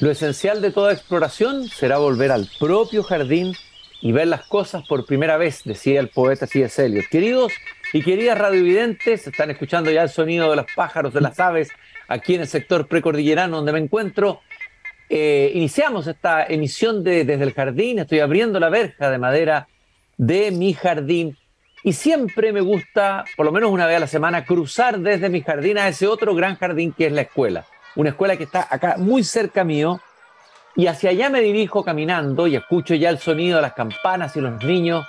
Lo esencial de toda exploración será volver al propio jardín y ver las cosas por primera vez, decía el poeta C.S. Eliot. Queridos y queridas radiovidentes, están escuchando ya el sonido de los pájaros, de las aves, aquí en el sector precordillerano donde me encuentro. Eh, iniciamos esta emisión de Desde el Jardín, estoy abriendo la verja de madera de mi jardín y siempre me gusta, por lo menos una vez a la semana, cruzar desde mi jardín a ese otro gran jardín que es la escuela. Una escuela que está acá muy cerca mío, y hacia allá me dirijo caminando y escucho ya el sonido de las campanas y los niños,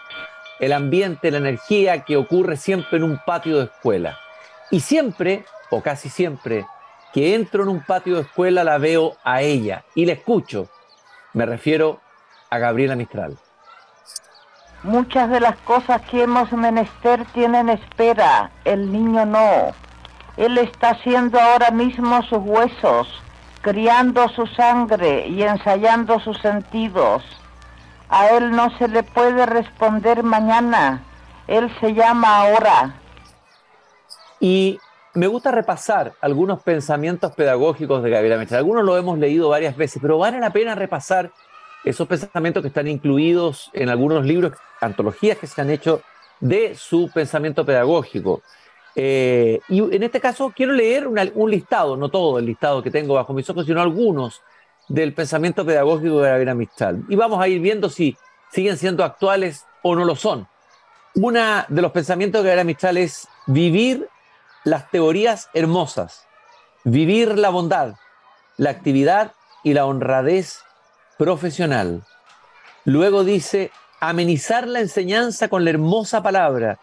el ambiente, la energía que ocurre siempre en un patio de escuela. Y siempre, o casi siempre, que entro en un patio de escuela la veo a ella y la escucho. Me refiero a Gabriela Mistral. Muchas de las cosas que hemos menester tienen espera, el niño no. Él está haciendo ahora mismo sus huesos, criando su sangre y ensayando sus sentidos. A él no se le puede responder mañana, él se llama ahora. Y me gusta repasar algunos pensamientos pedagógicos de Gabriela Mistral. Algunos lo hemos leído varias veces, pero vale la pena repasar esos pensamientos que están incluidos en algunos libros, antologías que se han hecho de su pensamiento pedagógico. Eh, y en este caso quiero leer un listado, no todo el listado que tengo bajo mis ojos, sino algunos del pensamiento pedagógico de Gabriela Mistral. Y vamos a ir viendo si siguen siendo actuales o no lo son. Una de los pensamientos de Gabriela Mistral es vivir las teorías hermosas, vivir la bondad, la actividad y la honradez profesional. Luego dice amenizar la enseñanza con la hermosa palabra,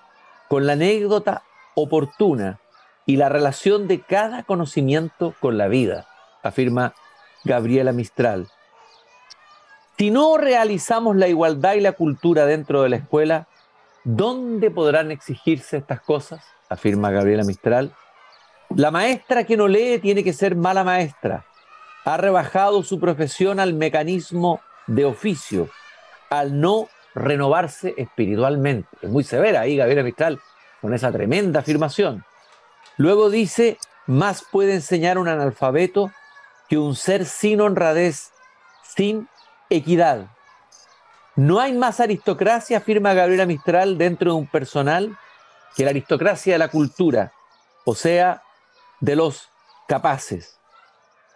con la anécdota oportuna y la relación de cada conocimiento con la vida, afirma Gabriela Mistral. Si no realizamos la igualdad y la cultura dentro de la escuela, ¿dónde podrán exigirse estas cosas? afirma Gabriela Mistral. La maestra que no lee tiene que ser mala maestra. Ha rebajado su profesión al mecanismo de oficio, al no renovarse espiritualmente. Es muy severa ahí Gabriela Mistral con esa tremenda afirmación. Luego dice, más puede enseñar un analfabeto que un ser sin honradez, sin equidad. No hay más aristocracia, afirma Gabriela Mistral, dentro de un personal que la aristocracia de la cultura, o sea, de los capaces.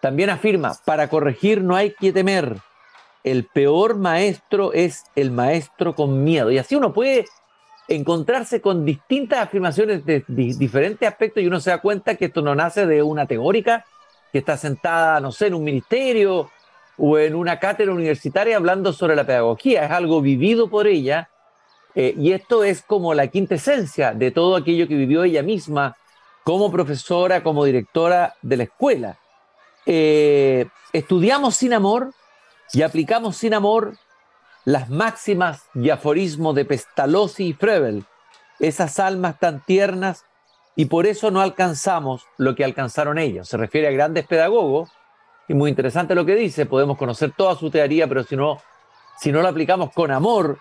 También afirma, para corregir no hay que temer. El peor maestro es el maestro con miedo. Y así uno puede encontrarse con distintas afirmaciones de, diferentes aspectos y uno se da cuenta que esto no nace de una teórica que está sentada, no sé, en un ministerio o en una cátedra universitaria hablando sobre la pedagogía, es algo vivido por ella eh, y esto es como la quinta esencia de todo aquello que vivió ella misma como profesora, como directora de la escuela. Eh, estudiamos sin amor y aplicamos sin amor las máximas y aforismos de Pestalozzi y Frebel, esas almas tan tiernas, y por eso no alcanzamos lo que alcanzaron ellos. Se refiere a grandes pedagogos, y muy interesante lo que dice, podemos conocer toda su teoría, pero si no, si no lo aplicamos con amor,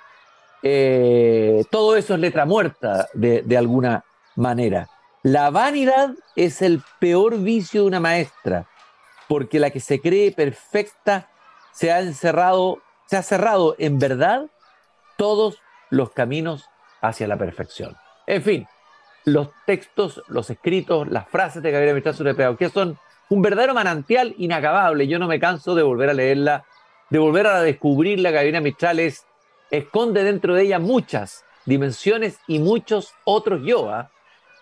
eh, todo eso es letra muerta de, de alguna manera. La vanidad es el peor vicio de una maestra, porque la que se cree perfecta se ha encerrado se ha cerrado en verdad todos los caminos hacia la perfección. En fin, los textos, los escritos, las frases de Gabriela Mistral sobre pedagogía son un verdadero manantial inacabable. Yo no me canso de volver a leerla, de volver a descubrirla. Gabriela Mistral esconde dentro de ella muchas dimensiones y muchos otros yo. ¿ah?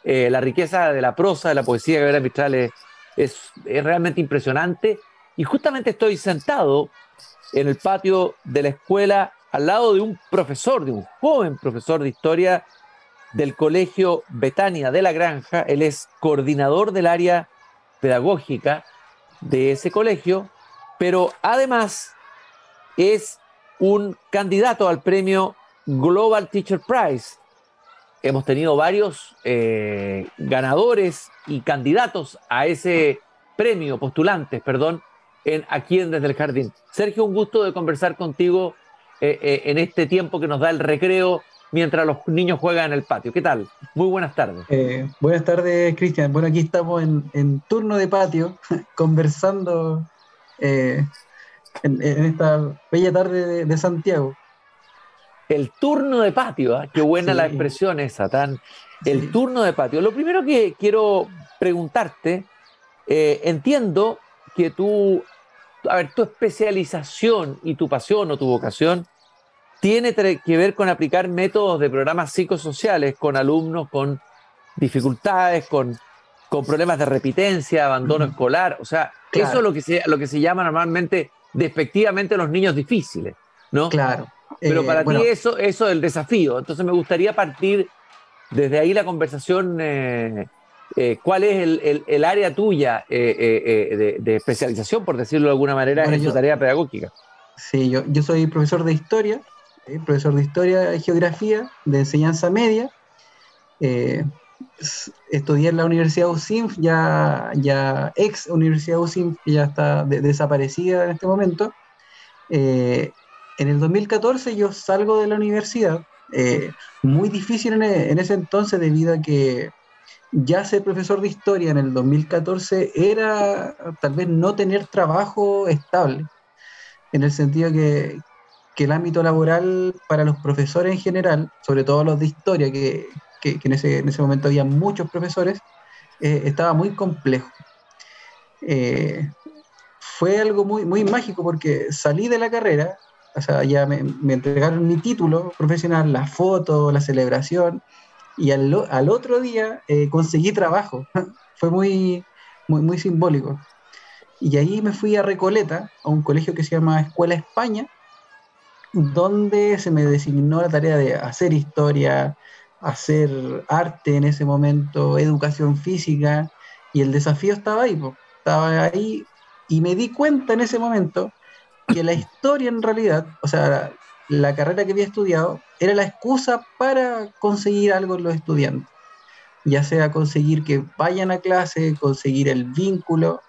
Eh, la riqueza de la prosa, de la poesía de Gabriela Mistral es, es realmente impresionante. Y justamente estoy sentado en el patio de la escuela al lado de un profesor, de un joven profesor de historia del colegio Betania de la Granja. Él es coordinador del área pedagógica de ese colegio, pero además es un candidato al premio Global Teacher Prize. Hemos tenido varios eh, ganadores y candidatos a ese premio, postulantes, perdón, en, aquí en Desde el Jardín. Sergio, un gusto de conversar contigo eh, eh, en este tiempo que nos da el recreo mientras los niños juegan en el patio. ¿Qué tal? Muy buenas tardes. Eh, buenas tardes, Cristian. Bueno, aquí estamos en, turno de patio, conversando en, esta bella tarde de, Santiago. El turno de patio, ¿ah? qué buena la expresión esa, tan. El turno de patio. Lo primero que quiero preguntarte, entiendo que tú, a ver, tu especialización y tu pasión o tu vocación tiene que ver con aplicar métodos de programas psicosociales con alumnos con dificultades, con, con problemas de repitencia, abandono escolar. O sea, eso es lo que, se, lo que se llama normalmente despectivamente los niños difíciles, ¿no? Claro. Pero para eh, ti eso, eso es el desafío. Entonces me gustaría partir desde ahí la conversación. Eh, eh, ¿Cuál es el, el, área tuya de, de, especialización, por decirlo de alguna manera, en tu tarea pedagógica? Sí, yo, yo soy profesor de historia profesor de historia y geografía de enseñanza media. Eh, estudié en la Universidad USINF, ya, ya ex Universidad USINF, que ya está desaparecida en este momento. Eh, en el 2014 yo salgo de la universidad, eh, muy difícil en, en, ese entonces debido a que ya ser profesor de historia en el 2014 era tal vez no tener trabajo estable, en el sentido que, que el ámbito laboral para los profesores en general, sobre todo los de historia, que, en, ese, momento había muchos profesores, eh, estaba muy complejo. Eh, fue algo muy, muy mágico porque salí de la carrera, o sea, ya me, entregaron mi título profesional, la foto, la celebración, y al, otro día eh, conseguí trabajo. fue muy, muy, muy simbólico. Y ahí me fui a Recoleta, a un colegio que se llama Escuela España, donde se me designó la tarea de hacer historia, hacer arte en ese momento, educación física, y el desafío estaba ahí, estaba ahí, y me di cuenta en ese momento que la historia en realidad, o sea, la carrera que había estudiado, era la excusa para conseguir algo en los estudiantes, ya sea conseguir que vayan a clase, conseguir el vínculo,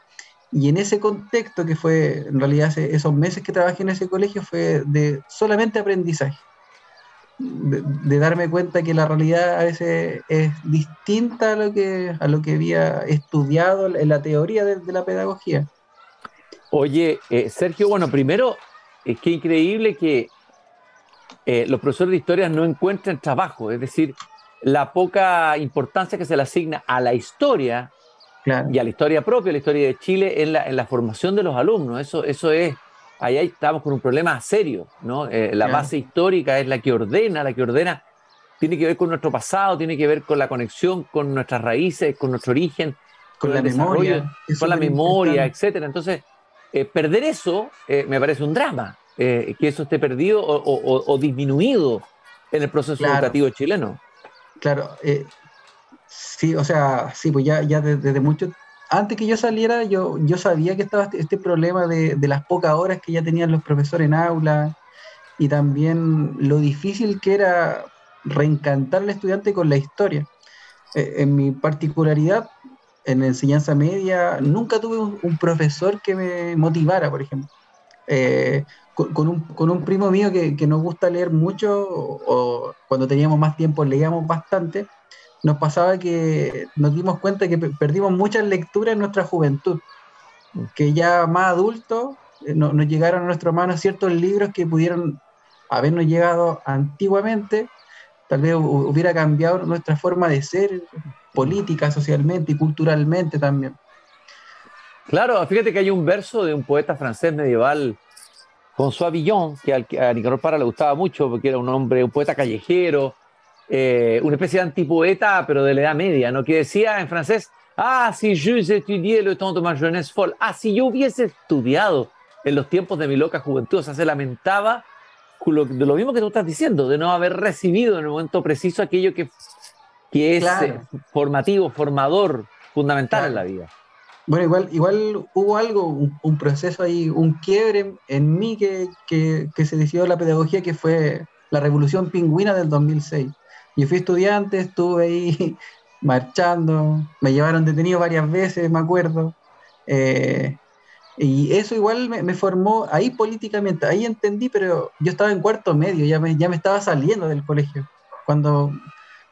y en ese contexto que fue, en realidad, esos meses que trabajé en ese colegio fue de solamente aprendizaje. De, darme cuenta que la realidad a veces es distinta a lo que, a lo que había estudiado en la teoría de, la pedagogía. Oye, eh, Sergio, bueno, primero, es que increíble que eh, los profesores de historia no encuentren trabajo, es decir, la poca importancia que se le asigna a la historia y a la historia propia, la historia de Chile en la, en la formación de los alumnos. Eso, eso es, ahí estamos con un problema serio, ¿no? Eh, la base histórica es la que ordena, la que ordena, tiene que ver con nuestro pasado, tiene que ver con la conexión con nuestras raíces, con nuestro origen, con, la memoria, con la memoria, etcétera. Entonces, eh, perder eso eh, me parece un drama, que eso esté perdido o, disminuido en el proceso educativo chileno. Claro, Sí, o sea, sí, pues ya, ya desde, mucho, antes que yo saliera, yo, yo sabía que estaba este, este problema de, las pocas horas que ya tenían los profesores en aula y también lo difícil que era reencantar al estudiante con la historia. Eh, en mi particularidad, en la enseñanza media, nunca tuve un, profesor que me motivara, por ejemplo. Eh, con, un, primo mío que, que, nos gusta leer mucho, o cuando teníamos más tiempo leíamos bastante, nos pasaba que nos dimos cuenta que perdimos muchas lecturas en nuestra juventud, que ya más adultos eh, nos llegaron a nuestras manos ciertos libros que pudieron habernos llegado antiguamente, tal vez hubiera cambiado nuestra forma de ser política, socialmente y culturalmente también. Claro, fíjate que hay un verso de un poeta francés medieval, François Villon, que a Nicolás Para le gustaba mucho porque era un hombre, un poeta callejero, eh, una especie de antipoeta, pero de la Edad Media, ¿no? Que decía en francés, ah, si yo estudié le temps de ma jeunesse folle, ah, si yo hubiese estudiado en los tiempos de mi loca juventud, o sea, se lamentaba de lo mismo que tú estás diciendo, de no haber recibido en el momento preciso aquello que, que es eh, formativo, formador, fundamental en la vida. Bueno, igual, igual hubo algo, un, proceso ahí, un quiebre en mí que, que, que se decidió la pedagogía, que fue la revolución pingüina del 2006. Yo fui estudiante, estuve ahí marchando, me llevaron detenido varias veces, me acuerdo. Eh, y eso igual me, formó ahí políticamente, ahí entendí, pero yo estaba en cuarto medio, ya me, ya me estaba saliendo del colegio, cuando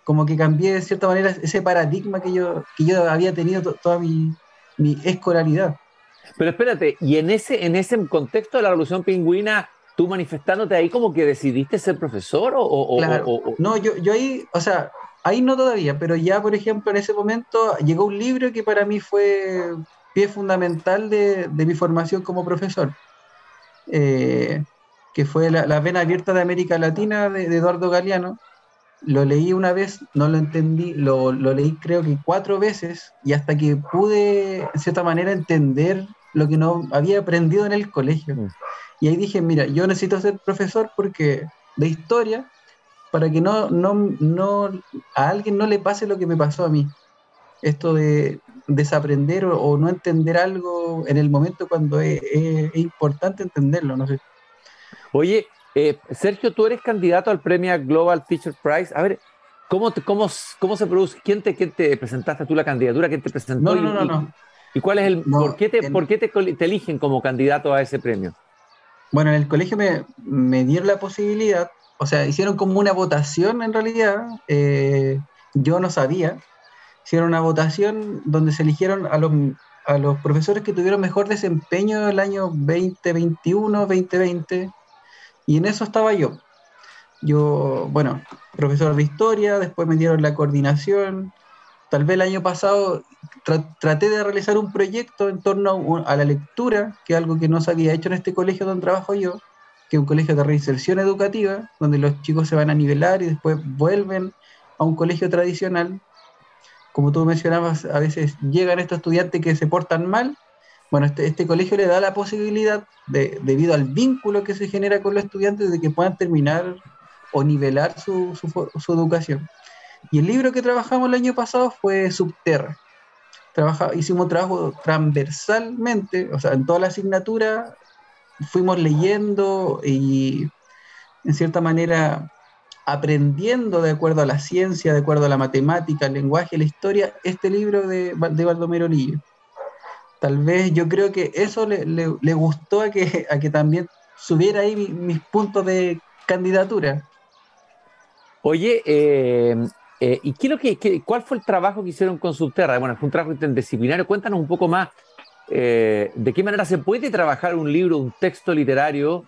como que cambié de cierta manera ese paradigma que yo, que yo había tenido toda mi, mi, escolaridad. Pero espérate, y en ese, en ese contexto de la revolución pingüina, tú manifestándote ahí como que decidiste ser profesor o... claro. no, yo, yo ahí, o sea, ahí no todavía, pero ya, por ejemplo, en ese momento llegó un libro que para mí fue pie fundamental de, de mi formación como profesor, eh, que fue la, la, Vena Abierta de América Latina de, de, Eduardo Galeano. Lo leí una vez, no lo entendí, lo, lo, leí creo que cuatro veces y hasta que pude, en cierta manera, entender lo que no había aprendido en el colegio. Mm. Y ahí dije, mira, yo necesito ser profesor porque de historia, para que no, no, no, a alguien no le pase lo que me pasó a mí. Esto de desaprender o, no entender algo en el momento cuando es, importante entenderlo, no sé. Oye, eh, Sergio, tú eres candidato al premio Global Teacher Prize. A ver, ¿cómo, cómo, cómo se produce? ¿Quién te, ¿Quién te presentaste tú la candidatura? ¿Quién te presentó? No, no, no, no. ¿Y cuál es el, por qué, te, ¿por qué te, te, eligen como candidato a ese premio? Bueno, en el colegio me, me, dieron la posibilidad, o sea, hicieron como una votación en realidad, eh, yo no sabía, hicieron una votación donde se eligieron a los, a los profesores que tuvieron mejor desempeño el año 2021, 2020, y en eso estaba yo. Yo, bueno, profesor de historia, después me dieron la coordinación, tal vez el año pasado traté de realizar un proyecto en torno a, la lectura, que es algo que no se había hecho en este colegio donde trabajo yo, que es un colegio de reinserción educativa, donde los chicos se van a nivelar y después vuelven a un colegio tradicional. Como tú mencionabas, a veces llegan estos estudiantes que se portan mal. Bueno, este, este colegio le da la posibilidad, de, debido al vínculo que se genera con los estudiantes, de que puedan terminar o nivelar su, educación. Y el libro que trabajamos el año pasado fue Subterra. Trabaja, hicimos un trabajo transversalmente, o sea, en toda la asignatura fuimos leyendo y en cierta manera aprendiendo de acuerdo a la ciencia, de acuerdo a la matemática, el lenguaje, la historia, este libro de, de Baldomero Lillo. Tal vez yo creo que eso le, le, le gustó a que, a que también subiera ahí mis, mis puntos de candidatura. Oye, eh, eh, ¿Y qué lo que, qué, cuál fue el trabajo que hicieron con Subterra? Bueno, fue un trabajo interdisciplinario. Cuéntanos un poco más eh, de qué manera se puede trabajar un libro, un texto literario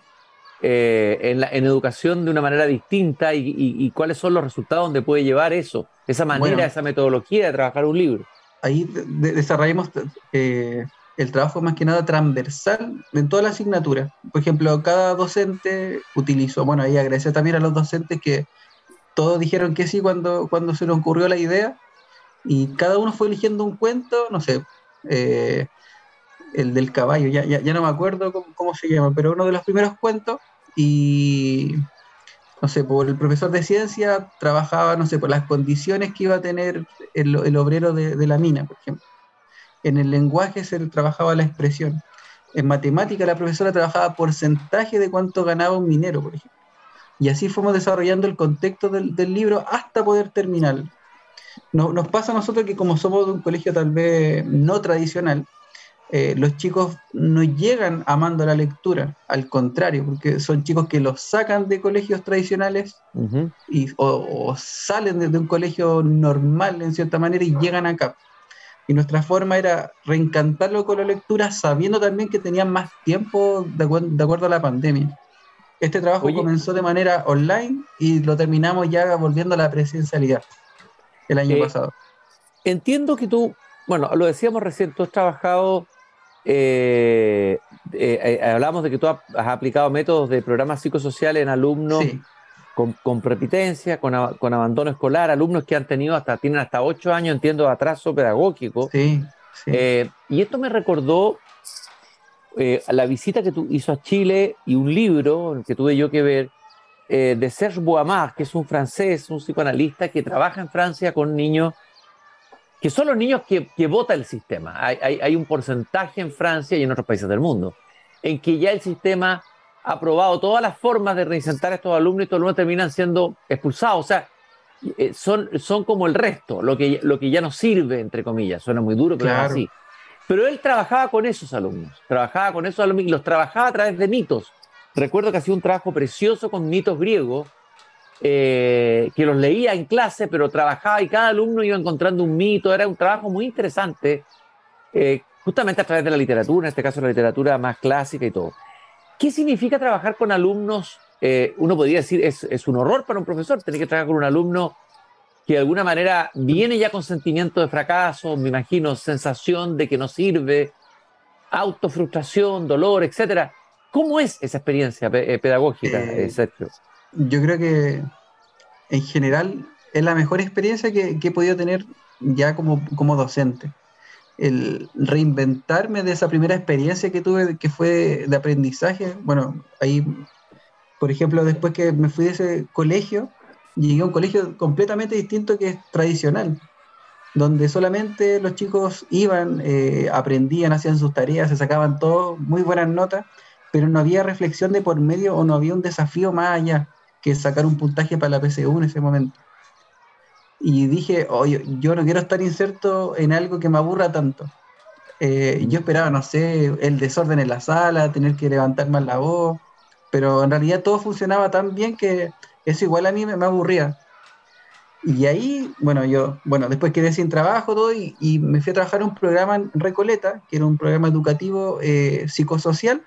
eh, en, la, en, educación de una manera distinta y, y, y, cuáles son los resultados donde puede llevar eso, esa manera, bueno, esa metodología de trabajar un libro. Ahí de, desarrollamos eh, el trabajo más que nada transversal en toda la asignatura. Por ejemplo, cada docente utilizó, bueno, ahí agradecer también a los docentes que todos dijeron que sí cuando, cuando se nos ocurrió la idea y cada uno fue eligiendo un cuento, no sé, eh, el del caballo, ya, ya, ya no me acuerdo cómo, se llama, pero uno de los primeros cuentos y, no sé, por el profesor de ciencia trabajaba, no sé, por las condiciones que iba a tener el, obrero de, la mina, por ejemplo. En el lenguaje se trabajaba la expresión. En matemática la profesora trabajaba porcentaje de cuánto ganaba un minero, por ejemplo. Y así fuimos desarrollando el contexto del, libro hasta poder terminarlo. No, nos pasa a nosotros que como somos de un colegio tal vez no tradicional, eh, los chicos no llegan amando la lectura, al contrario, porque son chicos que los sacan de colegios tradicionales uh -huh. y, o, o, salen de, de, un colegio normal en cierta manera y llegan acá. Y nuestra forma era reencantarlo con la lectura sabiendo también que tenían más tiempo de, acu de acuerdo a la pandemia. Este trabajo Oye. comenzó de manera online y lo terminamos ya volviendo a la presencialidad el año eh, pasado. Entiendo que tú, bueno, lo decíamos recién, tú has trabajado, eh, eh, eh hablamos de que tú has, aplicado métodos de programas psicosociales en alumnos sí. con, con, prepitencia, con, con, abandono escolar, alumnos que han tenido hasta, tienen hasta ocho años, entiendo, de atraso pedagógico. Sí, sí. Eh, y esto me recordó la visita que tú hizo a Chile y un libro que tuve yo que ver de Serge Boamard, que es un francés, un psicoanalista que trabaja en Francia con niños que son los niños que, que vota el sistema. Hay, hay, hay, un porcentaje en Francia y en otros países del mundo en que ya el sistema ha probado todas las formas de reinsertar a estos alumnos y estos alumnos terminan siendo expulsados. O sea, eh, son, son como el resto, lo que, lo que ya no sirve, entre comillas. Suena muy duro, pero claro. es así. Pero él trabajaba con esos alumnos, trabajaba con esos alumnos y los trabajaba a través de mitos. Recuerdo que hacía un trabajo precioso con mitos griegos, eh, que los leía en clase, pero trabajaba y cada alumno iba encontrando un mito. Era un trabajo muy interesante, eh, justamente a través de la literatura, en este caso la literatura más clásica y todo. ¿Qué significa trabajar con alumnos? Eh, uno podría decir, es, es un horror para un profesor tener que trabajar con un alumno que de alguna manera viene ya con sentimiento de fracaso, me imagino, sensación de que no sirve, autofrustración, dolor, etcétera. ¿Cómo es esa experiencia pedagógica, eh, Sergio? Yo creo que en general es la mejor experiencia que, he podido tener ya como, como docente. El reinventarme de esa primera experiencia que tuve, que fue de aprendizaje. Bueno, ahí, por ejemplo, después que me fui de ese colegio, llegué a un colegio completamente distinto que es tradicional, donde solamente los chicos iban, eh, aprendían, hacían sus tareas, se sacaban todo, muy buenas notas, pero no había reflexión de por medio o no había un desafío más allá que sacar un puntaje para la PSU en ese momento. Y dije, oye, yo no quiero estar inserto en algo que me aburra tanto. Eh, yo esperaba, no sé, el desorden en la sala, tener que levantar más la voz, pero en realidad todo funcionaba tan bien que eso igual a mí me, aburría. Y ahí, bueno, yo, bueno, después quedé sin trabajo todo y, me fui a trabajar en un programa en Recoleta, que era un programa educativo eh, psicosocial,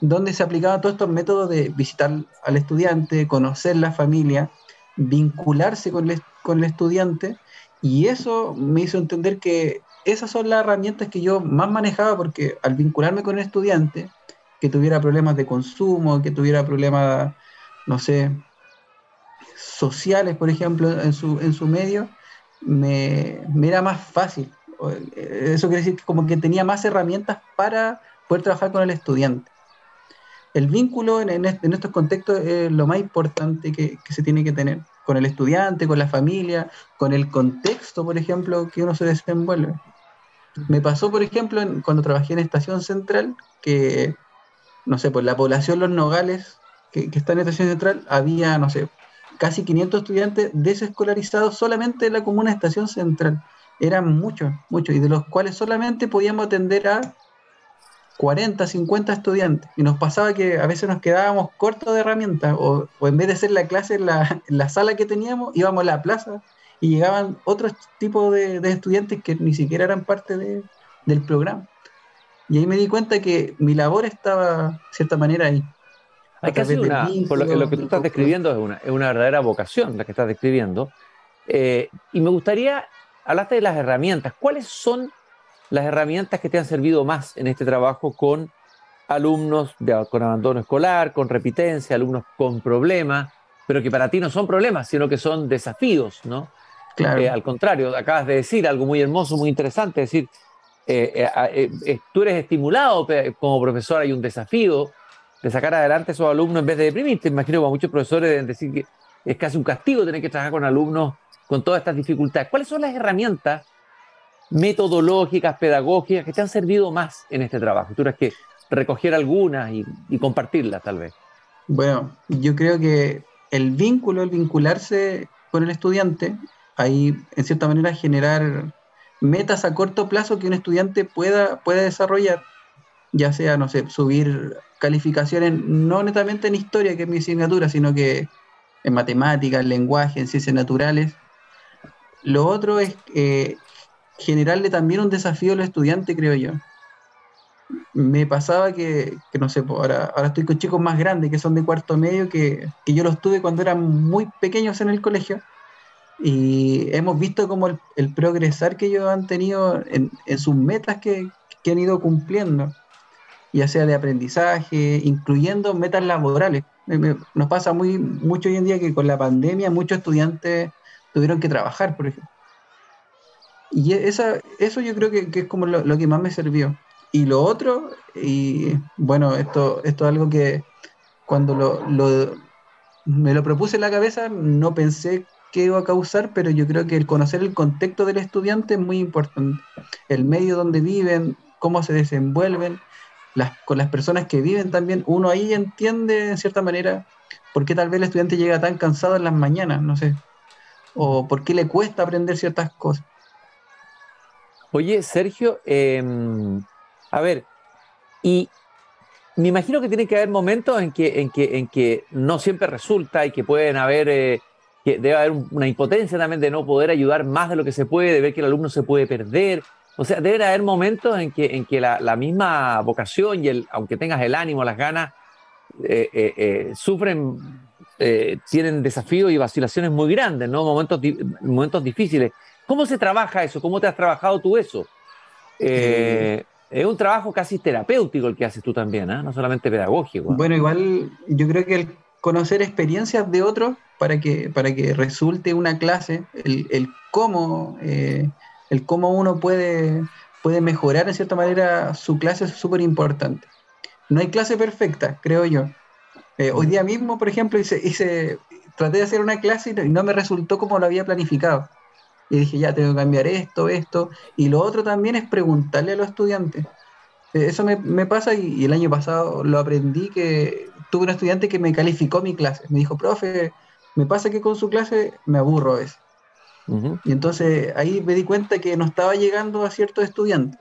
donde se aplicaban todos estos métodos de visitar al estudiante, conocer la familia, vincularse con el, estudiante, y eso me hizo entender que esas son las herramientas que yo más manejaba, porque al vincularme con el estudiante, que tuviera problemas de consumo, que tuviera problemas, no sé, sociales, por ejemplo, en su, en su medio, me, era más fácil. Eso quiere decir que como que tenía más herramientas para poder trabajar con el estudiante. El vínculo en, estos contextos es lo más importante que, se tiene que tener con el estudiante, con la familia, con el contexto, por ejemplo, que uno se desenvuelve. Me pasó, por ejemplo, cuando trabajé en Estación Central, que, no sé, pues la población Los Nogales, que, está en Estación Central, había, no sé, casi 500 estudiantes desescolarizados solamente en la comuna Estación Central. Eran muchos, muchos, y de los cuales solamente podíamos atender a 40, 50 estudiantes. Y nos pasaba que a veces nos quedábamos cortos de herramientas, o, en vez de hacer la clase en la, sala que teníamos, íbamos a la plaza y llegaban otros tipos de, estudiantes que ni siquiera eran parte del programa. Y ahí me di cuenta que mi labor estaba, de cierta manera, ahí. Hay que hacer una, por lo, que tú estás describiendo es una, es una verdadera vocación la que estás describiendo. Eh, y me gustaría, hablaste de las herramientas. ¿Cuáles son las herramientas que te han servido más en este trabajo con alumnos con abandono escolar, con repitencia, alumnos con problemas, pero que para ti no son problemas, sino que son desafíos, ¿no? Claro. Eh, al contrario, acabas de decir algo muy hermoso, muy interesante, es decir, eh, tú eres estimulado como profesor, hay un desafío, de sacar adelante a esos alumnos en vez de deprimirte. Imagino que muchos profesores deben decir que es casi un castigo tener que trabajar con alumnos con todas estas dificultades. ¿Cuáles son las herramientas metodológicas, pedagógicas que te han servido más en este trabajo? Tú que recoger algunas y, y compartirlas tal vez. Bueno, yo creo que el vínculo, el vincularse con el estudiante, ahí en cierta manera generar metas a corto plazo que un estudiante pueda, pueda desarrollar, ya sea, no sé, subir calificaciones no netamente en historia, que es mi asignatura, sino que en matemáticas, en lenguaje, en ciencias naturales. Lo otro es eh, generarle también un desafío a los estudiantes, creo yo. Me pasaba que, no sé, ahora, ahora estoy con chicos más grandes que son de cuarto medio, que, yo los tuve cuando eran muy pequeños en el colegio. Y hemos visto como el, progresar que ellos han tenido en, sus metas que, que han ido cumpliendo ya sea de aprendizaje, incluyendo metas laborales. Nos pasa muy mucho hoy en día que con la pandemia muchos estudiantes tuvieron que trabajar, por ejemplo. Y esa, eso yo creo que, es como lo, que más me sirvió. Y lo otro, y bueno, esto, esto es algo que cuando lo, me lo propuse en la cabeza no pensé que iba a causar, pero yo creo que el conocer el contexto del estudiante es muy importante. El medio donde viven, cómo se desenvuelven, con las personas que viven también, uno ahí entiende en cierta manera por qué tal vez el estudiante llega tan cansado en las mañanas, no sé, o por qué le cuesta aprender ciertas cosas. Oye, Sergio, em, a ver, y me imagino que tiene que haber momentos en que, en que, en que no siempre resulta y que pueden haber, eh, que debe haber una impotencia también de no poder ayudar más de lo que se puede, de ver que el alumno se puede perder, O sea, deben haber momentos en que, en que la, misma vocación y el, aunque tengas el ánimo, las ganas, eh, eh, sufren, tienen desafíos y vacilaciones muy grandes, ¿no? Momentos, momentos difíciles. ¿Cómo se trabaja eso? ¿Cómo te has trabajado tú eso? es un trabajo casi terapéutico el que haces tú también, no solamente pedagógico. Bueno, igual yo creo que el conocer experiencias de otros para que, para que resulte una clase, el, el cómo el cómo uno puede, puede mejorar en cierta manera su clase es súper importante. No hay clase perfecta, creo yo. Eh, hoy día mismo, por ejemplo, hice, hice, traté de hacer una clase y no me resultó como lo había planificado. Y dije, ya, tengo que cambiar esto, esto. Y lo otro también es preguntarle a los estudiantes. Eh, eso me, me pasa y, y, el año pasado lo aprendí que tuve un estudiante que me calificó mi clase. Me dijo, profe, me pasa que con su clase me aburro a veces. Y entonces ahí me di cuenta que no estaba llegando a ciertos estudiantes.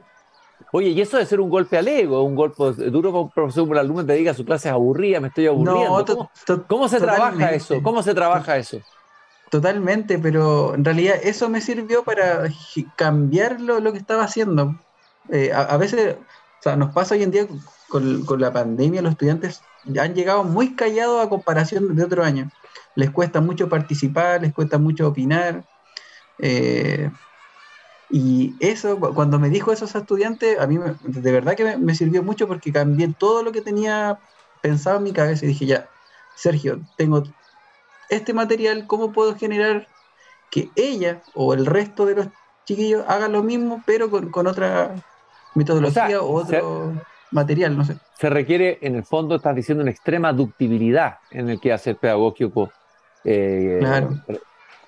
Oye, y eso de ser un golpe al ego, un golpe duro para un profesor, un alumno te diga su clase es aburrida, me estoy aburriendo. ¿Cómo, se trabaja eso? ¿Cómo se trabaja eso? Totalmente, pero en realidad eso me sirvió para cambiar lo, que estaba haciendo. Eh, a, veces, o sea, nos pasa hoy en día con, con, la pandemia, los estudiantes han llegado muy callados a comparación de otro año. Les cuesta mucho participar, les cuesta mucho opinar. Eh, y eso, cuando me dijo eso ese estudiante, a mí de verdad que me, sirvió mucho porque cambié todo lo que tenía pensado en mi cabeza y dije, ya, Sergio, tengo este material, ¿cómo puedo generar que ella o el resto de los chiquillos hagan lo mismo, pero con, otra metodología o, otro material, no sé. Se requiere, en el fondo, estás diciendo una extrema ductibilidad en el que hacer pedagógico. Eh, claro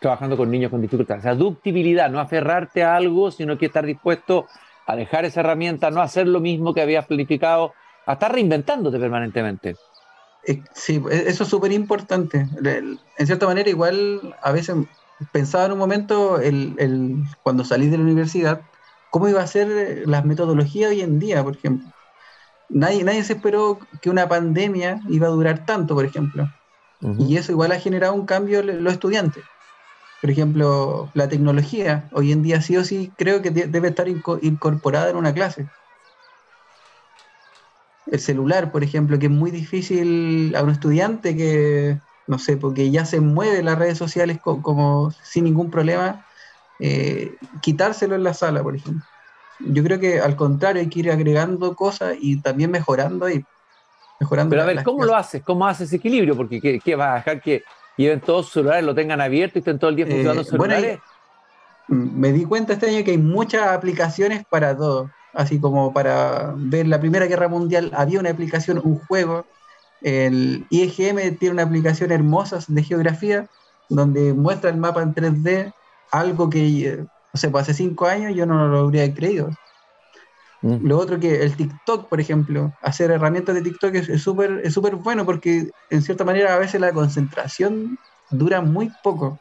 trabajando con niños con dificultades. O sea, ductibilidad, no aferrarte a algo, sino que estar dispuesto a dejar esa herramienta, no hacer lo mismo que habías planificado, a estar reinventándote permanentemente. Eh, sí, e, eso es súper importante. En cierta manera, igual a veces pensaba en un momento, el, cuando salí de la universidad, cómo iba a ser las metodologías hoy en día, por ejemplo. Nadie, nadie se esperó que una pandemia iba a durar tanto, por ejemplo. Y eso igual ha generado un cambio en los estudiantes. Por ejemplo, la tecnología, hoy en día sí o sí creo que debe estar incorporada en una clase. El celular, por ejemplo, que es muy difícil a un estudiante que, no sé, porque ya se mueve las redes sociales como sin ningún problema, eh, quitárselo en la sala, por ejemplo. Yo creo que al contrario hay que ir agregando cosas y también mejorando y mejorando. Pero a ver, ¿cómo lo haces? ¿Cómo haces ese equilibrio? Porque ¿qué, qué va a dejar que lleven todos sus celulares, lo tengan abierto y estén todo el día funcionando eh, celulares. me di cuenta este año que hay muchas aplicaciones para todo. Así como para ver la Primera Guerra Mundial había una aplicación, un juego. El IEGM tiene una aplicación hermosa de geografía donde muestra el mapa en 3D, algo que, no sé, pues hace cinco años yo no lo habría creído. Mm. Lo otro que el TikTok, por ejemplo, hacer herramientas de TikTok es súper es súper bueno porque en cierta manera a veces la concentración dura muy poco.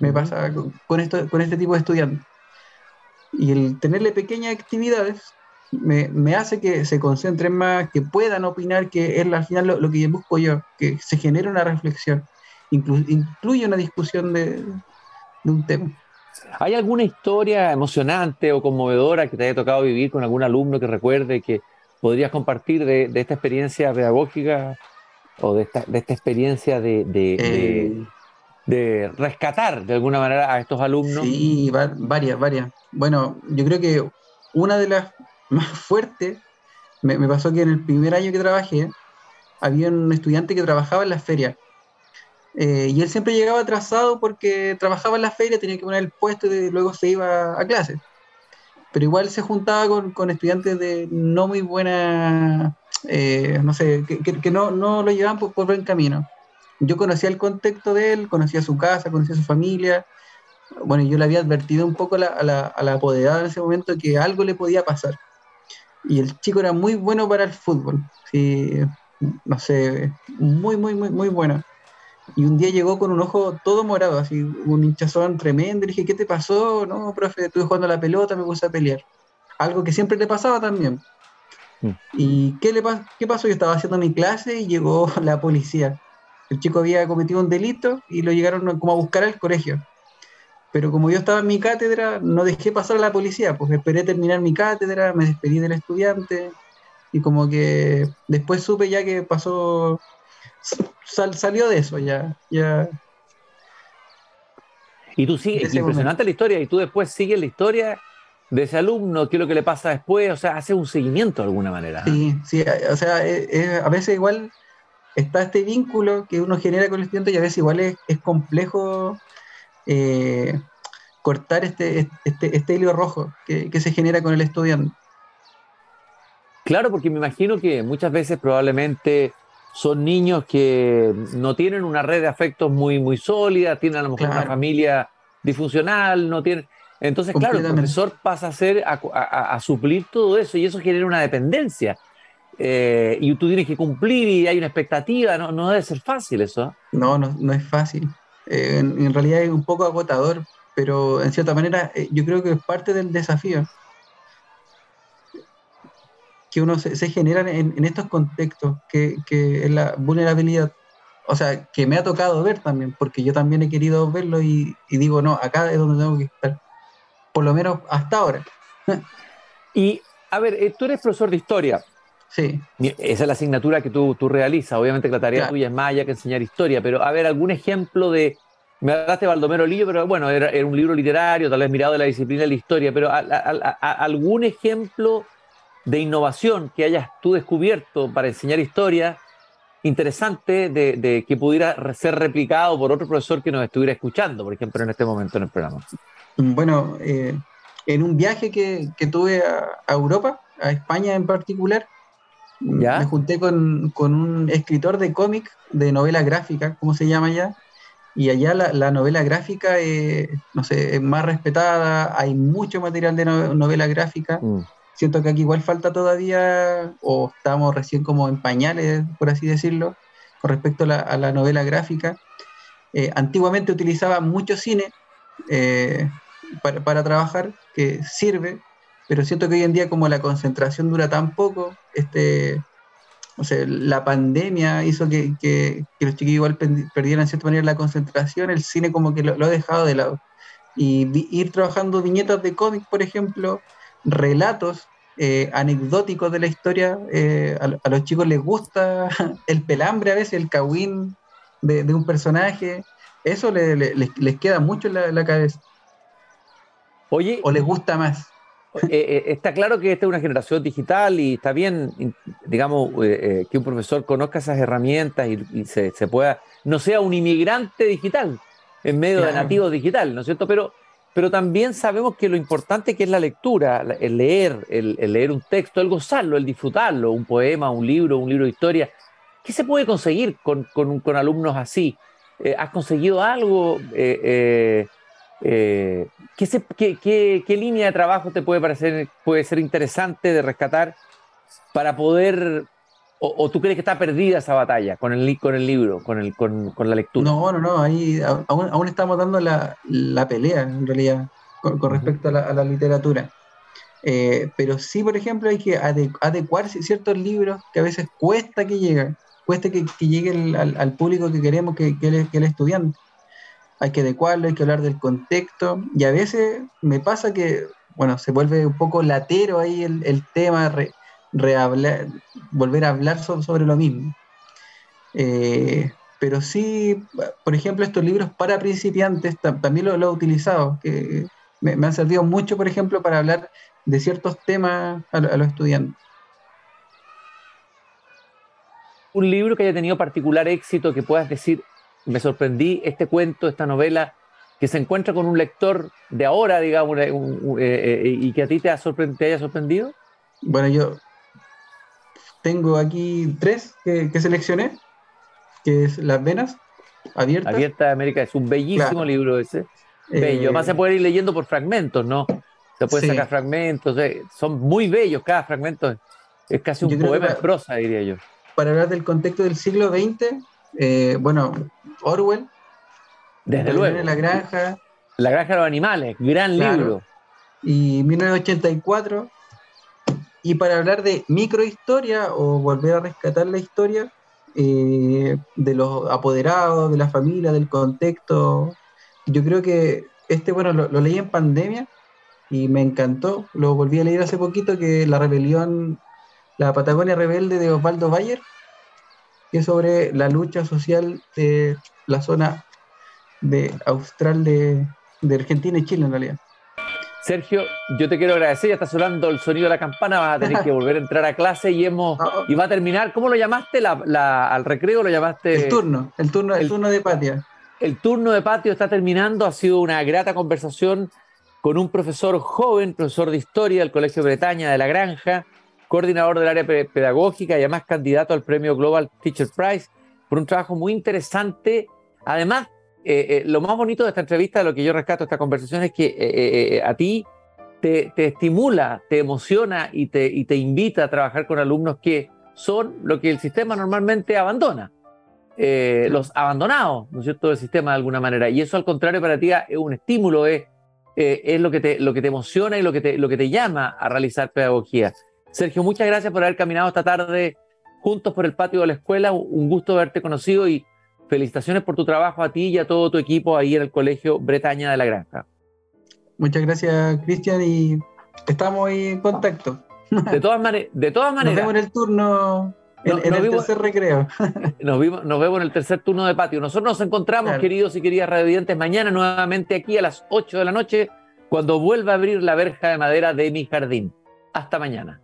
Me pasa con, esto, con este tipo de estudiantes. Y el tenerle pequeñas actividades me, hace que se concentren más, que puedan opinar, que es al final lo, que busco yo, que se genere una reflexión, incluye una discusión de, de un tema. ¿Hay alguna historia emocionante o conmovedora que te haya tocado vivir con algún alumno que recuerde que podrías compartir de, esta experiencia pedagógica o de esta, experiencia eh. De, rescatar de alguna manera a estos alumnos? Sí, varias, varias. Bueno, yo creo que una de las más fuertes me, pasó que en el primer año que trabajé había un estudiante que trabajaba en las ferias eh, y él siempre llegaba atrasado porque trabajaba en la feria, tenía que poner el puesto y luego se iba a clase. Pero igual se juntaba con, estudiantes de no muy buena, eh, no sé, que, no, no, lo llevaban por, buen camino. Yo conocía el contexto de él, conocía su casa, conocía su familia. Bueno, yo le había advertido un poco a la, a la, a la apoderada en ese momento que algo le podía pasar. Y el chico era muy bueno para el fútbol, sí, no sé, muy, muy, muy, muy bueno y un día llegó con un ojo todo morado, así, un hinchazón tremendo. Dije, ¿qué te pasó? No, profe, estuve jugando a la pelota, me puse a pelear. Algo que siempre le pasaba también. Mm. ¿Y qué, le qué pasó? Yo estaba haciendo mi clase y llegó la policía. El chico había cometido un delito y lo llegaron como a buscar al colegio. pero como yo estaba en mi cátedra, no dejé pasar a la policía, pues esperé terminar mi cátedra, me despedí del estudiante, y como que después supe ya que pasó, salió de eso, ya, ya. Y tú sigues, impresionante la historia, y tú después sigues la historia de ese alumno, qué es lo que le pasa después, o sea, hace un seguimiento de alguna manera. Sí, sí, o sea, a veces igual está este vínculo que uno genera con el estudiante y a veces igual es, complejo eh, cortar este, este, este, hilo rojo que, que se genera con el estudiante. Claro, porque me imagino que muchas veces probablemente son niños que no tienen una red de afectos muy, muy sólida, tienen a lo mejor una familia disfuncional, no tienen... Entonces, claro, el profesor pasa a ser a, suplir todo eso y eso genera una dependencia. Eh, y tú tienes que cumplir y hay una expectativa, no, no debe ser fácil eso. No, no, no es fácil. Eh, en, realidad es un poco agotador, pero en cierta manera eh, yo creo que es parte del desafío que uno se, se generan en, estos contextos, que, es la vulnerabilidad, o sea, que me ha tocado ver también, porque yo también he querido verlo y, digo, no, acá es donde tengo que estar, por lo menos hasta ahora. y, a ver, eh, tú eres profesor de historia. Sí. Esa es la asignatura que tú, tú realizas. Obviamente que la tarea tuya es más allá que enseñar historia, pero a ver, algún ejemplo de. Me hablaste de Baldomero Lillo, pero bueno, era, un libro literario, tal vez mirado de la disciplina de la historia, pero algún ejemplo de innovación que hayas tú descubierto para enseñar historia interesante de, que pudiera ser replicado por otro profesor que nos estuviera escuchando, por ejemplo, en este momento en el programa? Bueno, eh, en un viaje que, tuve a, Europa, a España en particular, me junté con, un escritor de cómic, de novela gráfica, ¿cómo se llama ya? Y allá la, novela gráfica, no sé, es más respetada, hay mucho material de novela gráfica. Mm siento que aquí igual falta todavía, o estamos recién como en pañales, por así decirlo, con respecto a la, novela gráfica. Eh, antiguamente utilizaba mucho cine eh, para, trabajar, que sirve, pero siento que hoy en día como la concentración dura tan poco, este, o sea, la pandemia hizo que, los chiquillos igual perdieran en cierta manera la concentración, el cine como que lo, lo ha dejado de lado. Y ir trabajando viñetas de cómic, por ejemplo, relatos eh, anecdóticos de la historia. Eh, a, los chicos les gusta el pelambre a veces, el cagüín de, un personaje. Eso les queda mucho en la, cabeza. Oye. O les gusta más. Eh, está claro que esta es una generación digital y está bien, digamos, que un profesor conozca esas herramientas y, se, pueda, no sea un inmigrante digital en medio de nativos digital, ¿no es cierto? Pero pero también sabemos que lo importante que es la lectura, el leer, el, leer un texto, el gozarlo, el disfrutarlo, un poema, un libro, un libro de historia. ¿Qué se puede conseguir con, alumnos así? Eh, ¿Has conseguido algo? Eh, eh, ¿qué, línea de trabajo te puede parecer puede ser interesante de rescatar para poder o, tú crees que está perdida esa batalla con el, con el libro, con, el, con, la lectura? No, no, no, ahí aún, estamos dando la, pelea, en realidad, con, respecto a la, literatura. Eh, pero sí, por ejemplo, hay que adecuar ciertos libros que a veces cuesta que lleguen, cuesta que, lleguen al, público que queremos, que, que, el, estudiante. Hay que adecuarlo, hay que hablar del contexto, y a veces me pasa que, bueno, se vuelve un poco latero ahí el, el tema, rehablar, volver a hablar sobre, lo mismo. Eh, pero sí, por ejemplo, estos libros para principiantes también lo, he utilizado, que me, han servido mucho, por ejemplo, para hablar de ciertos temas a, los estudiantes. Un libro que haya tenido particular éxito, que puedas decir, me sorprendí, este cuento, esta novela, que se encuentra con un lector de ahora, digamos, eh, eh, y que a ti te, ha te haya sorprendido? Bueno, yo tengo aquí tres que, seleccioné, que es Las Venas, Abierta. Abierta de América, es un bellísimo libro ese. Bello, eh, además se puede ir leyendo por fragmentos, ¿no? Se puede sacar fragmentos, eh, son muy bellos cada fragmento, es casi un poema de prosa, diría yo. Para hablar del contexto del siglo XX, eh, bueno, Orwell, desde luego. La granja. La granja de los animales, gran libro. Y 1984, y para hablar de microhistoria o volver a rescatar la historia eh, de los apoderados, de la familia, del contexto, yo creo que este, bueno, lo, leí en pandemia y me encantó. Lo volví a leer hace poquito, que La Rebelión, la Patagonia Rebelde de Osvaldo Bayer, que es sobre la lucha social de la zona de austral de, de Argentina y Chile en realidad. Sergio, yo te quiero agradecer, ya está sonando el sonido de la campana, vas a tener que volver a entrar a clase y hemos y va a terminar. ¿Cómo lo llamaste? al recreo lo llamaste. El turno, el turno, el, turno de patio. El turno de patio está terminando. Ha sido una grata conversación con un profesor joven, profesor de historia del Colegio Bretaña de la Granja, coordinador del área pedagógica y además candidato al premio Global Teacher Prize, por un trabajo muy interesante. Además, eh, eh, lo más bonito de esta entrevista, de lo que yo rescato de esta conversación, es que eh, a ti te, estimula, te emociona y te, y te invita a trabajar con alumnos que son lo que el sistema normalmente abandona. los abandonados, ¿no es cierto?, del sistema de alguna manera. Y eso al contrario para ti es un estímulo, es, es lo, que te, lo que te emociona y lo que te, lo que te llama a realizar pedagogía. Sergio, muchas gracias por haber caminado esta tarde juntos por el patio de la escuela. Un gusto haberte conocido y felicitaciones por tu trabajo a ti y a todo tu equipo ahí en el Colegio Bretaña de la Granja. Muchas gracias, Cristian, y estamos ahí en contacto. De todas, maneras, de todas maneras. Nos vemos en el turno, en, el tercer recreo. Nos, nos, vemos en el tercer turno de patio. Nosotros nos encontramos, queridos y queridas radiantes, mañana nuevamente aquí a las 8 de la noche, cuando vuelva a abrir la verja de madera de mi jardín. Hasta mañana.